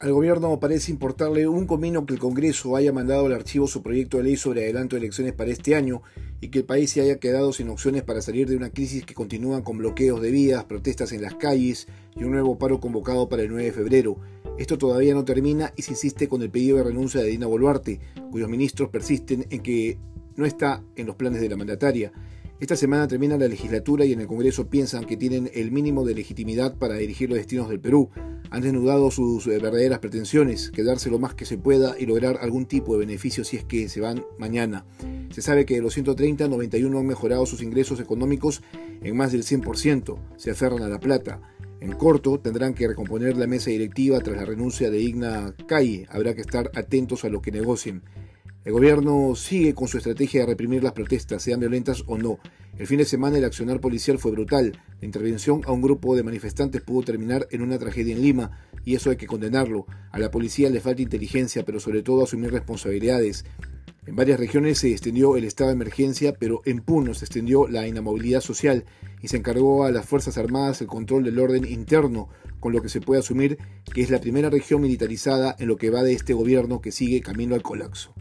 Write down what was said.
Al gobierno parece importarle un comino que el Congreso haya mandado al archivo su proyecto de ley sobre adelanto de elecciones para este año y que el país se haya quedado sin opciones para salir de una crisis que continúa con bloqueos de vías, protestas en las calles y un nuevo paro convocado para el 9 de febrero. Esto todavía no termina y se insiste con el pedido de renuncia de Dina Boluarte, cuyos ministros persisten en que no está en los planes de la mandataria. Esta semana termina la legislatura y en el Congreso piensan que tienen el mínimo de legitimidad para dirigir los destinos del Perú. Han desnudado sus eh, verdaderas pretensiones, quedarse lo más que se pueda y lograr algún tipo de beneficio si es que se van mañana. Se sabe que de los 130, 91 han mejorado sus ingresos económicos en más del 100%. Se aferran a la plata. En corto, tendrán que recomponer la mesa directiva tras la renuncia de Igna Calle. Habrá que estar atentos a lo que negocien. El gobierno sigue con su estrategia de reprimir las protestas, sean violentas o no. El fin de semana el accionar policial fue brutal. La intervención a un grupo de manifestantes pudo terminar en una tragedia en Lima, y eso hay que condenarlo. A la policía le falta inteligencia, pero sobre todo asumir responsabilidades. En varias regiones se extendió el estado de emergencia, pero en Puno se extendió la inamovilidad social y se encargó a las Fuerzas Armadas el control del orden interno, con lo que se puede asumir que es la primera región militarizada en lo que va de este gobierno que sigue camino al colapso.